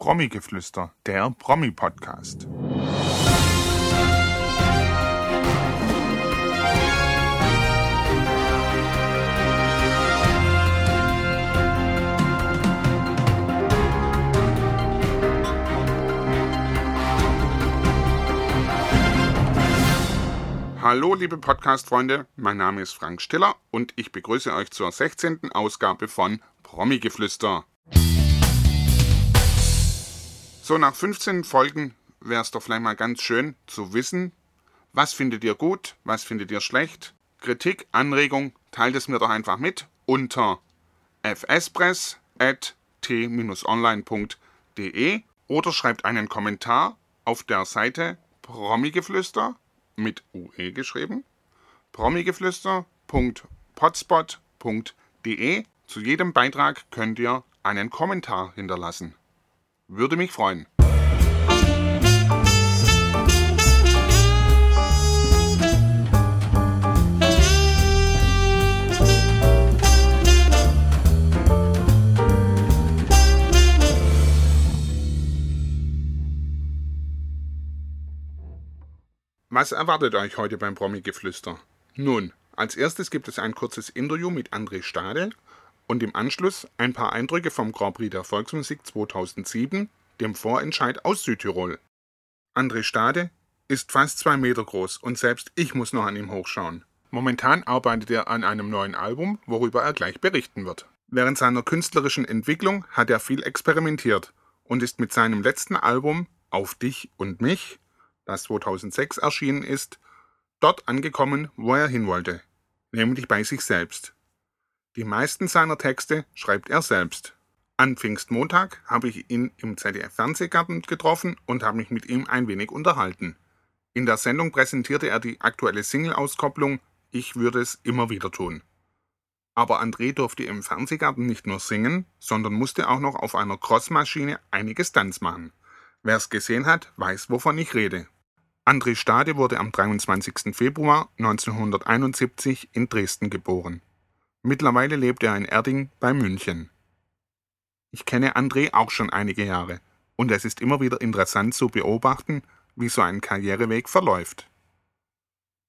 Promi-Geflüster, der Promi-Podcast. Hallo liebe Podcast-Freunde, mein Name ist Frank Stiller und ich begrüße euch zur 16. Ausgabe von Promi-Geflüster. So, nach 15 Folgen wäre es doch vielleicht mal ganz schön zu wissen, was findet ihr gut, was findet ihr schlecht. Kritik, Anregung, teilt es mir doch einfach mit unter fspress.t-online.de oder schreibt einen Kommentar auf der Seite Promigeflüster mit UE geschrieben, promigeflüster.potspot.de. Zu jedem Beitrag könnt ihr einen Kommentar hinterlassen. Würde mich freuen. Was erwartet euch heute beim Promi-Geflüster? Nun, als erstes gibt es ein kurzes Interview mit André Stade und im Anschluss ein paar Eindrücke vom Grand Prix der Volksmusik 2007, dem Vorentscheid aus Südtirol. André Stade ist fast zwei Meter groß und selbst ich muss noch an ihm hochschauen. Momentan arbeitet er an einem neuen Album, worüber er gleich berichten wird. Während seiner künstlerischen Entwicklung hat er viel experimentiert und ist mit seinem letzten Album Auf dich und mich, das 2006 erschienen ist, dort angekommen, wo er hin wollte, nämlich bei sich selbst. Die meisten seiner Texte schreibt er selbst. An Pfingstmontag habe ich ihn im ZDF Fernsehgarten getroffen und habe mich mit ihm ein wenig unterhalten. In der Sendung präsentierte er die aktuelle Single-Auskopplung Ich würde es immer wieder tun. Aber André durfte im Fernsehgarten nicht nur singen, sondern musste auch noch auf einer Crossmaschine einige Stunts machen. Wer es gesehen hat, weiß, wovon ich rede. André Stade wurde am 23. Februar 1971 in Dresden geboren. Mittlerweile lebt er in Erding bei München. Ich kenne André auch schon einige Jahre und es ist immer wieder interessant zu beobachten, wie so ein Karriereweg verläuft.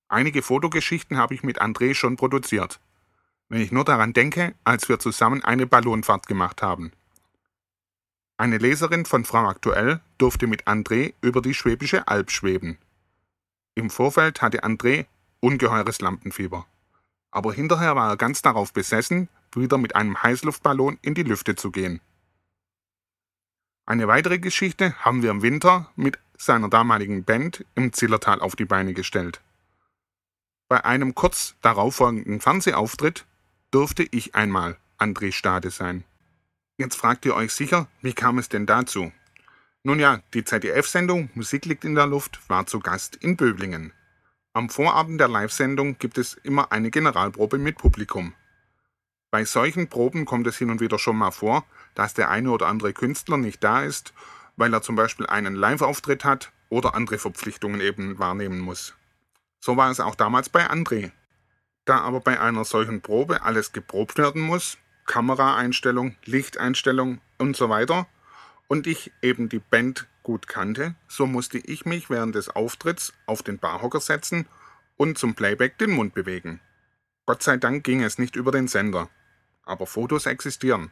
Einige Fotogeschichten habe ich mit André schon produziert. Wenn ich nur daran denke, als wir zusammen eine Ballonfahrt gemacht haben. Eine Leserin von Frau Aktuell durfte mit André über die Schwäbische Alb schweben. Im Vorfeld hatte André ungeheures Lampenfieber aber hinterher war er ganz darauf besessen, wieder mit einem Heißluftballon in die Lüfte zu gehen. Eine weitere Geschichte haben wir im Winter mit seiner damaligen Band im Zillertal auf die Beine gestellt. Bei einem kurz darauffolgenden Fernsehauftritt durfte ich einmal André Stade sein. Jetzt fragt ihr euch sicher, wie kam es denn dazu? Nun ja, die ZDF-Sendung Musik liegt in der Luft war zu Gast in Böblingen. Am Vorabend der Live-Sendung gibt es immer eine Generalprobe mit Publikum. Bei solchen Proben kommt es hin und wieder schon mal vor, dass der eine oder andere Künstler nicht da ist, weil er zum Beispiel einen Live-Auftritt hat oder andere Verpflichtungen eben wahrnehmen muss. So war es auch damals bei André. Da aber bei einer solchen Probe alles geprobt werden muss, Kameraeinstellung, Lichteinstellung und so weiter, und ich eben die Band gut kannte, so musste ich mich während des Auftritts auf den Barhocker setzen und zum Playback den Mund bewegen. Gott sei Dank ging es nicht über den Sender. Aber Fotos existieren.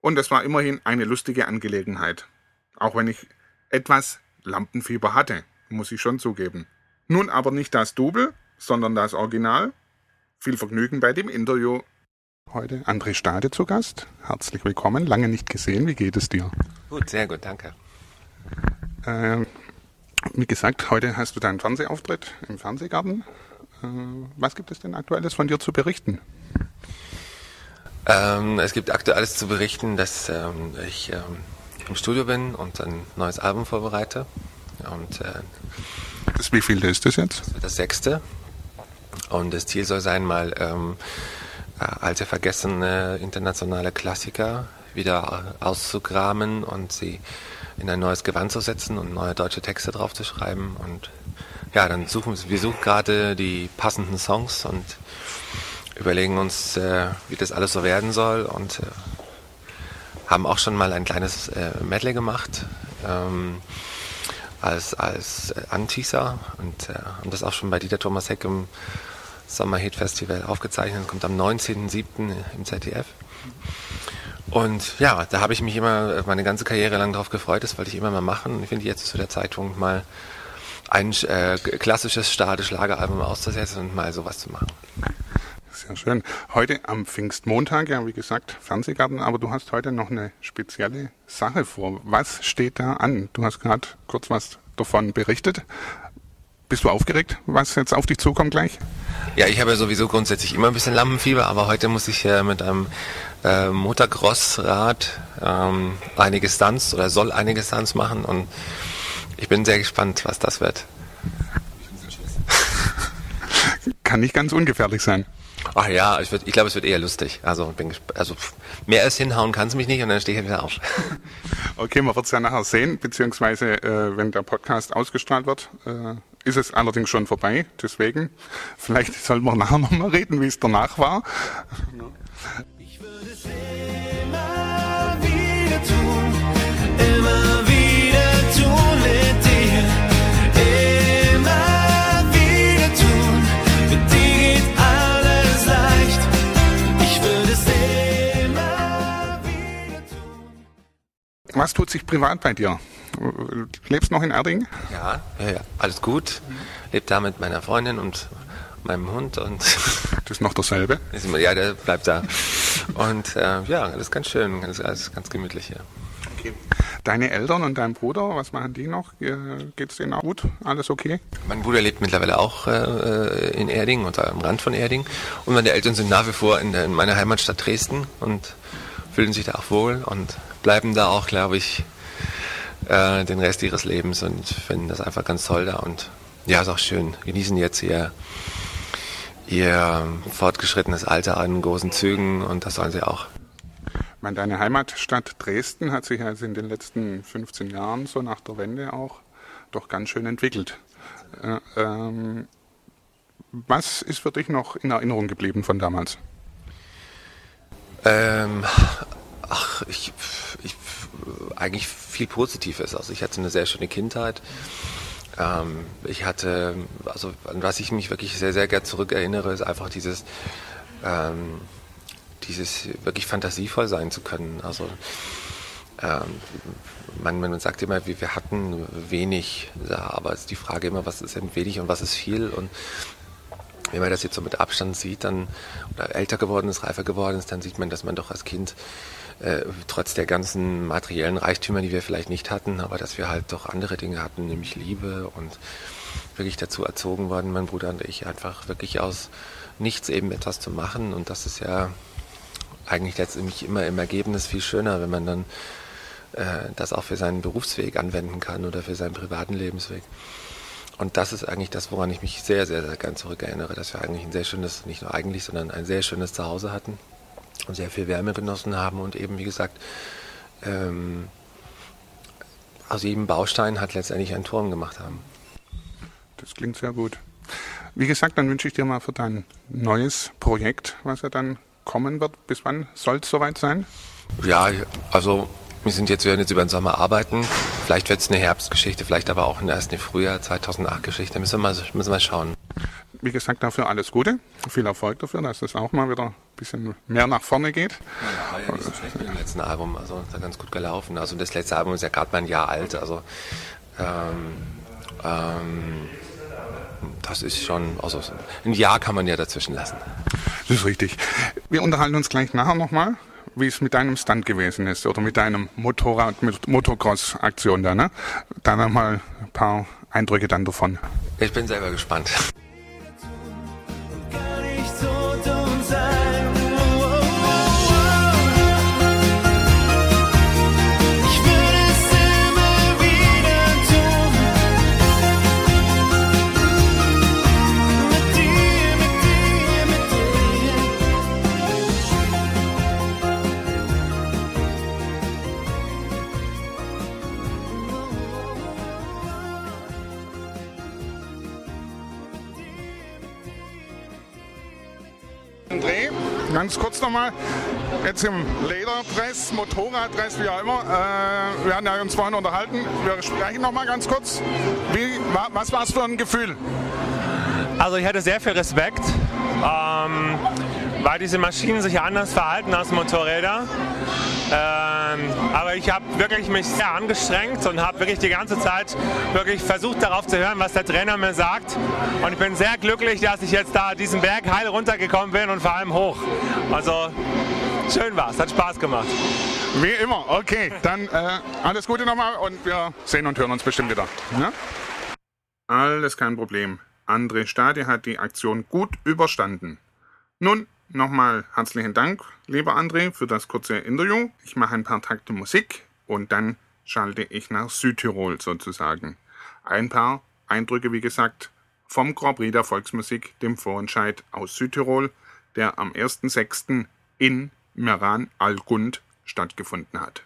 Und es war immerhin eine lustige Angelegenheit. Auch wenn ich etwas Lampenfieber hatte, muss ich schon zugeben. Nun aber nicht das Double, sondern das Original. Viel Vergnügen bei dem Interview. Heute André Stade zu Gast. Herzlich willkommen. Lange nicht gesehen. Wie geht es dir? Gut, sehr gut, danke. Äh, wie gesagt, heute hast du deinen Fernsehauftritt im Fernsehgarten. Äh, was gibt es denn Aktuelles von dir zu berichten? Ähm, es gibt Aktuelles zu berichten, dass ähm, ich ähm, im Studio bin und ein neues Album vorbereite. Und, äh, das wie viel ist das jetzt? Das wird das sechste. Und das Ziel soll sein, mal ähm, äh, alte vergessene internationale Klassiker wieder auszugraben und sie in ein neues Gewand zu setzen und neue deutsche Texte drauf zu schreiben. Und ja, dann suchen wir suchen gerade die passenden Songs und überlegen uns, äh, wie das alles so werden soll und äh, haben auch schon mal ein kleines äh, Medley gemacht ähm, als, als Anteaser und äh, haben das auch schon bei Dieter Thomas Heck im Sommer Hit Festival aufgezeichnet. Kommt am 19.07. im ZDF. Und ja, da habe ich mich immer meine ganze Karriere lang darauf gefreut. Das wollte ich immer mal machen. Ich finde, jetzt ist so der Zeitpunkt, mal ein äh, klassisches Stade-Schlageralbum auszusetzen und mal sowas zu machen. Sehr schön. Heute am Pfingstmontag, ja, wie gesagt, Fernsehgarten, aber du hast heute noch eine spezielle Sache vor. Was steht da an? Du hast gerade kurz was davon berichtet. Bist du aufgeregt, was jetzt auf dich zukommt gleich? Ja, ich habe ja sowieso grundsätzlich immer ein bisschen Lampenfieber, aber heute muss ich äh, mit einem äh, Motocross-Rad ähm, einige Stunts oder soll einige Stunts machen und ich bin sehr gespannt, was das wird. Kann nicht ganz ungefährlich sein. Ach ja, ich, ich glaube, es wird eher lustig. Also, bin also mehr als hinhauen kann es mich nicht und dann stehe ich wieder auf. Okay, man wird es ja nachher sehen, beziehungsweise äh, wenn der Podcast ausgestrahlt wird, äh, ist es allerdings schon vorbei. Deswegen, vielleicht sollten wir nachher nochmal reden, wie es danach war. Ich würde es immer wieder tun, immer wieder tun mit dir. Immer wieder tun, mit dir geht alles leicht. Ich würde es immer wieder tun. Was tut sich privat bei dir? Lebst noch in Erding? Ja, ja, ja, alles gut. Lebe da mit meiner Freundin und meinem Hund und. Das ist noch dasselbe? Ja, der bleibt da. Und äh, ja, das ist ganz schön, ist alles ganz gemütlich hier. Okay. Deine Eltern und dein Bruder, was machen die noch? Geht es denen auch gut? Alles okay? Mein Bruder lebt mittlerweile auch äh, in Erding und am Rand von Erding. Und meine Eltern sind nach wie vor in, in meiner Heimatstadt Dresden und fühlen sich da auch wohl und bleiben da auch, glaube ich, äh, den Rest ihres Lebens und finden das einfach ganz toll da. Und ja, ist auch schön. Genießen jetzt ihr ihr fortgeschrittenes Alter an großen Zügen und das sollen sie auch. meine, deine Heimatstadt Dresden hat sich also in den letzten 15 Jahren, so nach der Wende auch, doch ganz schön entwickelt. Äh, ähm, was ist für dich noch in Erinnerung geblieben von damals? Ähm, ach, ich, ich, eigentlich viel Positives. Also ich hatte eine sehr schöne Kindheit. Ähm, ich hatte, also an was ich mich wirklich sehr, sehr gerne zurückerinnere, ist einfach dieses, ähm, dieses wirklich fantasievoll sein zu können. Also ähm, man, man sagt immer, wir, wir hatten wenig, ja, aber es ist die Frage immer, was ist denn wenig und was ist viel und wenn man das jetzt so mit Abstand sieht, dann oder älter geworden ist, reifer geworden ist, dann sieht man, dass man doch als Kind äh, trotz der ganzen materiellen Reichtümer, die wir vielleicht nicht hatten, aber dass wir halt doch andere Dinge hatten, nämlich Liebe und wirklich dazu erzogen worden, mein Bruder und ich, einfach wirklich aus nichts eben etwas zu machen. Und das ist ja eigentlich letztendlich immer im Ergebnis viel schöner, wenn man dann äh, das auch für seinen Berufsweg anwenden kann oder für seinen privaten Lebensweg. Und das ist eigentlich das, woran ich mich sehr, sehr, sehr gern zurückerinnere, dass wir eigentlich ein sehr schönes, nicht nur eigentlich, sondern ein sehr schönes Zuhause hatten und sehr viel Wärme genossen haben und eben, wie gesagt, ähm, aus jedem Baustein hat letztendlich einen Turm gemacht haben. Das klingt sehr gut. Wie gesagt, dann wünsche ich dir mal für dein neues Projekt, was ja dann kommen wird. Bis wann soll es soweit sein? Ja, also wir sind jetzt, wir werden jetzt über den Sommer arbeiten. Vielleicht wird es eine Herbstgeschichte, vielleicht aber auch erst eine Frühjahr 2008 Geschichte. Müssen wir mal, müssen wir mal schauen wie gesagt, dafür alles Gute. Viel Erfolg dafür, dass es auch mal wieder bisschen mehr nach vorne geht. Ja, war ja nicht so schlecht mit dem letzten Album. Also ist ja ganz gut gelaufen. Also das letzte Album ist ja gerade mal ein Jahr alt. Also ähm, ähm, das ist schon, also ein Jahr kann man ja dazwischen lassen. Das ist richtig. Wir unterhalten uns gleich nachher nochmal, wie es mit deinem Stand gewesen ist oder mit deinem Motorrad, mit Motocross-Aktion da, ne? Da nochmal ein paar Eindrücke dann davon. Ich bin selber gespannt. Nochmal. Jetzt im Lederdress, Motorraddress, wie auch immer. Äh, wir hatten ja uns vorhin unterhalten. Wir sprechen nochmal ganz kurz. Wie, was war es für ein Gefühl? Also ich hatte sehr viel Respekt, ähm, weil diese Maschinen sich anders verhalten als Motorräder. Ähm, aber ich habe wirklich mich sehr angestrengt und habe wirklich die ganze Zeit wirklich versucht darauf zu hören, was der Trainer mir sagt. Und ich bin sehr glücklich, dass ich jetzt da diesen Berg heil runtergekommen bin und vor allem hoch. Also schön war es, hat Spaß gemacht. Wie immer, okay. Dann äh, alles Gute nochmal und wir sehen und hören uns bestimmt wieder. Ja? Alles kein Problem. André Stade hat die Aktion gut überstanden. Nun, Nochmal herzlichen Dank, lieber André, für das kurze Interview. Ich mache ein paar Takte Musik und dann schalte ich nach Südtirol sozusagen. Ein paar Eindrücke, wie gesagt, vom Grand Prix der Volksmusik, dem Vorentscheid aus Südtirol, der am 1.6. in Meran al-Gund stattgefunden hat.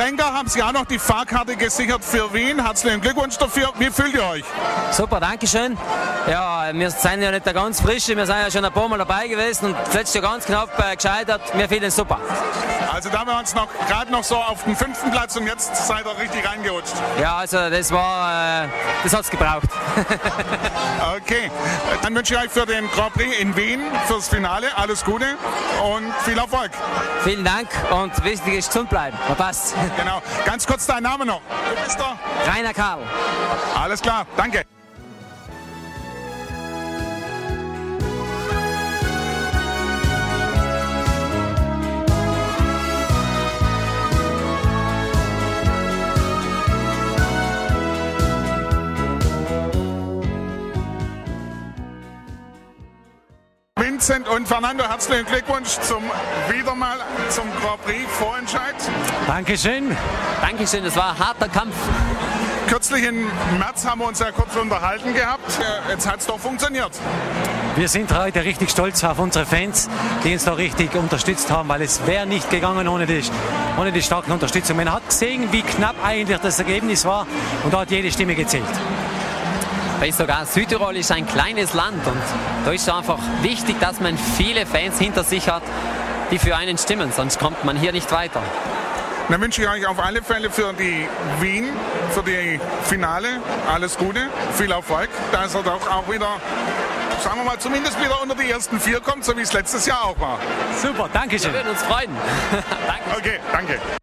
Tränker haben Sie auch noch die Fahrkarte gesichert für Wien. Herzlichen Glückwunsch dafür. Wie fühlt ihr euch? Super, danke schön. Ja, wir sind ja nicht der ganz frische, wir sind ja schon ein paar Mal dabei gewesen und letztes Jahr ganz knapp äh, gescheitert. Wir fühlen super. Also da haben wir uns noch gerade noch so auf den fünften Platz und jetzt seid ihr richtig reingerutscht. Ja, also das war, äh, das hat's gebraucht. okay, dann wünsche ich euch für den Grand Prix in Wien, fürs Finale alles Gute und viel Erfolg. Vielen Dank und wichtig ist gesund bleiben. Passt. Genau. Ganz kurz dein Name noch. Du bist der? Rainer Karl. Alles klar, danke. Vincent und Fernando, herzlichen Glückwunsch zum wieder mal zum Grand Prix Vorentscheid. Dankeschön. Dankeschön, es war ein harter Kampf. Kürzlich im März haben wir uns ja kurz unterhalten gehabt. Jetzt hat es doch funktioniert. Wir sind heute richtig stolz auf unsere Fans, die uns da richtig unterstützt haben, weil es wäre nicht gegangen ohne die, ohne die starke Unterstützung. Man hat gesehen, wie knapp eigentlich das Ergebnis war und da hat jede Stimme gezählt weil sogar Südtirol ist ein kleines Land und da ist es einfach wichtig, dass man viele Fans hinter sich hat, die für einen stimmen, sonst kommt man hier nicht weiter. Dann wünsche ich euch auf alle Fälle für die Wien, für die Finale alles Gute, viel Erfolg, dass er doch auch wieder, sagen wir mal, zumindest wieder unter die ersten vier kommt, so wie es letztes Jahr auch war. Super, danke schön. Wir würden uns freuen. danke. Okay, danke.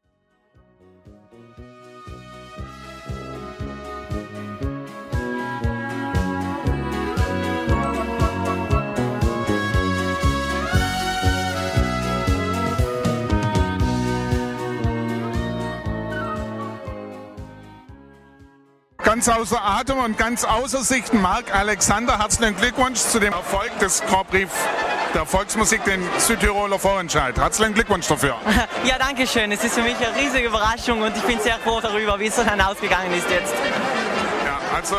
Ganz außer Atem und ganz außer Sicht Marc Alexander. Herzlichen Glückwunsch zu dem Erfolg des Grand der Volksmusik, den Südtiroler Vorentscheid. Herzlichen Glückwunsch dafür. Ja, danke schön. Es ist für mich eine riesige Überraschung und ich bin sehr froh darüber, wie es dann ausgegangen ist jetzt. Also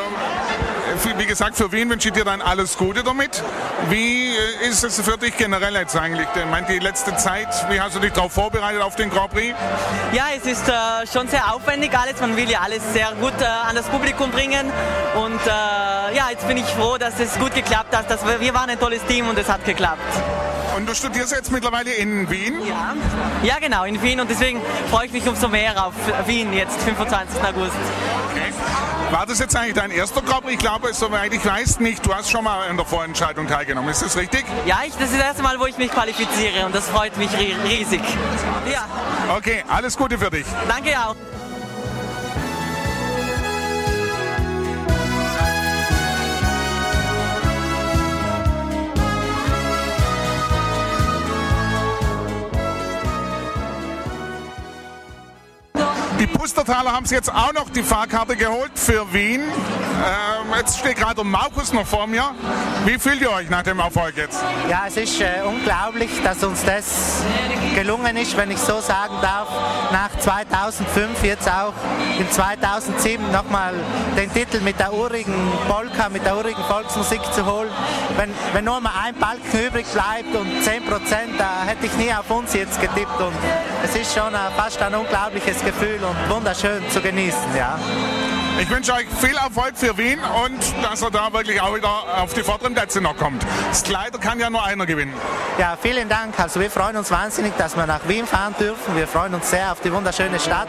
wie gesagt, für Wien wünsche ich dir dann alles Gute damit. Wie äh, ist es für dich generell jetzt eigentlich? Ich meine, die letzte Zeit, wie hast du dich darauf vorbereitet auf den Grand Prix? Ja, es ist äh, schon sehr aufwendig alles. Man will ja alles sehr gut äh, an das Publikum bringen. Und äh, ja, jetzt bin ich froh, dass es gut geklappt hat. Dass wir, wir waren ein tolles Team und es hat geklappt. Und du studierst jetzt mittlerweile in Wien? Ja, ja genau, in Wien. Und deswegen freue ich mich umso mehr auf Wien jetzt, 25. August. Okay. War das jetzt eigentlich dein erster Grand Prix? Ich glaube, soweit ich weiß, nicht. Du hast schon mal an der Vorentscheidung teilgenommen. Ist das richtig? Ja, ich, das ist das erste Mal, wo ich mich qualifiziere und das freut mich riesig. Ja. Okay, alles Gute für dich. Danke auch. Die Pustertaler haben sich jetzt auch noch die Fahrkarte geholt für Wien. Ähm, jetzt steht gerade Markus noch vor mir. Wie fühlt ihr euch nach dem Erfolg jetzt? Ja, es ist äh, unglaublich, dass uns das gelungen ist, wenn ich so sagen darf, nach 2005 jetzt auch in 2007 nochmal den Titel mit der urigen Polka, mit der urigen Volksmusik zu holen. Wenn, wenn nur mal ein Balken übrig bleibt und 10 Prozent, da hätte ich nie auf uns jetzt getippt und es ist schon äh, fast ein unglaubliches Gefühl und wunderschön zu genießen, ja. Ich wünsche euch viel Erfolg für Wien und dass er da wirklich auch wieder auf die vorderen Plätze noch kommt. Das Kleider kann ja nur einer gewinnen. Ja, vielen Dank. Also wir freuen uns wahnsinnig, dass wir nach Wien fahren dürfen. Wir freuen uns sehr auf die wunderschöne Stadt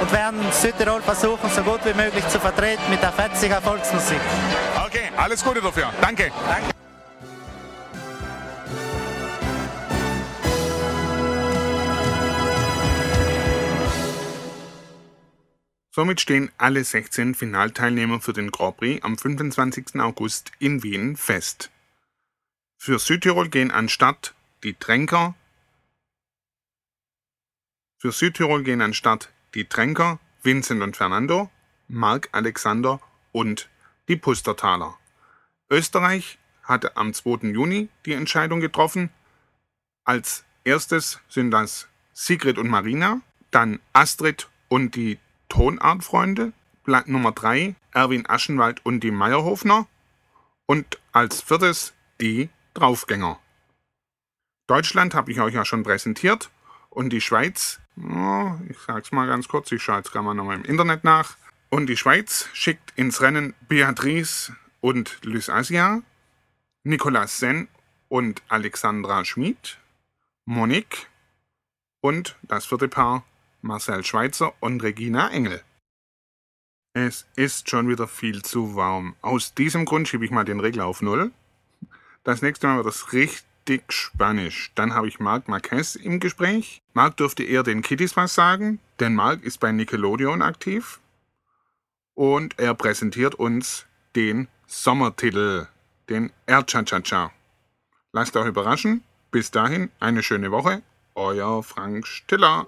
und werden Südtirol versuchen, so gut wie möglich zu vertreten mit der fetziger Volksmusik. Okay, alles Gute dafür. Danke. Danke. Somit stehen alle 16 Finalteilnehmer für den Grand Prix am 25. August in Wien fest. Für Südtirol gehen an Start die Tränker. Für Südtirol gehen an die Tränker, Vincent und Fernando, Marc Alexander und die Pustertaler. Österreich hatte am 2. Juni die Entscheidung getroffen. Als erstes sind das Sigrid und Marina, dann Astrid und die Tonartfreunde, Blatt Nummer 3 Erwin Aschenwald und die Meierhofner und als viertes die Draufgänger. Deutschland habe ich euch ja schon präsentiert und die Schweiz, oh, ich sag's mal ganz kurz, ich schaue jetzt gerade mal nochmal im Internet nach. Und die Schweiz schickt ins Rennen Beatrice und Lysasia, Nicolas Sen und Alexandra Schmid, Monique und das vierte Paar Marcel Schweitzer und Regina Engel. Es ist schon wieder viel zu warm. Aus diesem Grund schiebe ich mal den Regler auf Null. Das nächste Mal wird es richtig spanisch. Dann habe ich Marc Marquez im Gespräch. Marc dürfte eher den Kitties was sagen, denn Marc ist bei Nickelodeon aktiv. Und er präsentiert uns den Sommertitel, den Cha-Cha-Cha. Lasst euch überraschen. Bis dahin eine schöne Woche. Euer Frank Stiller.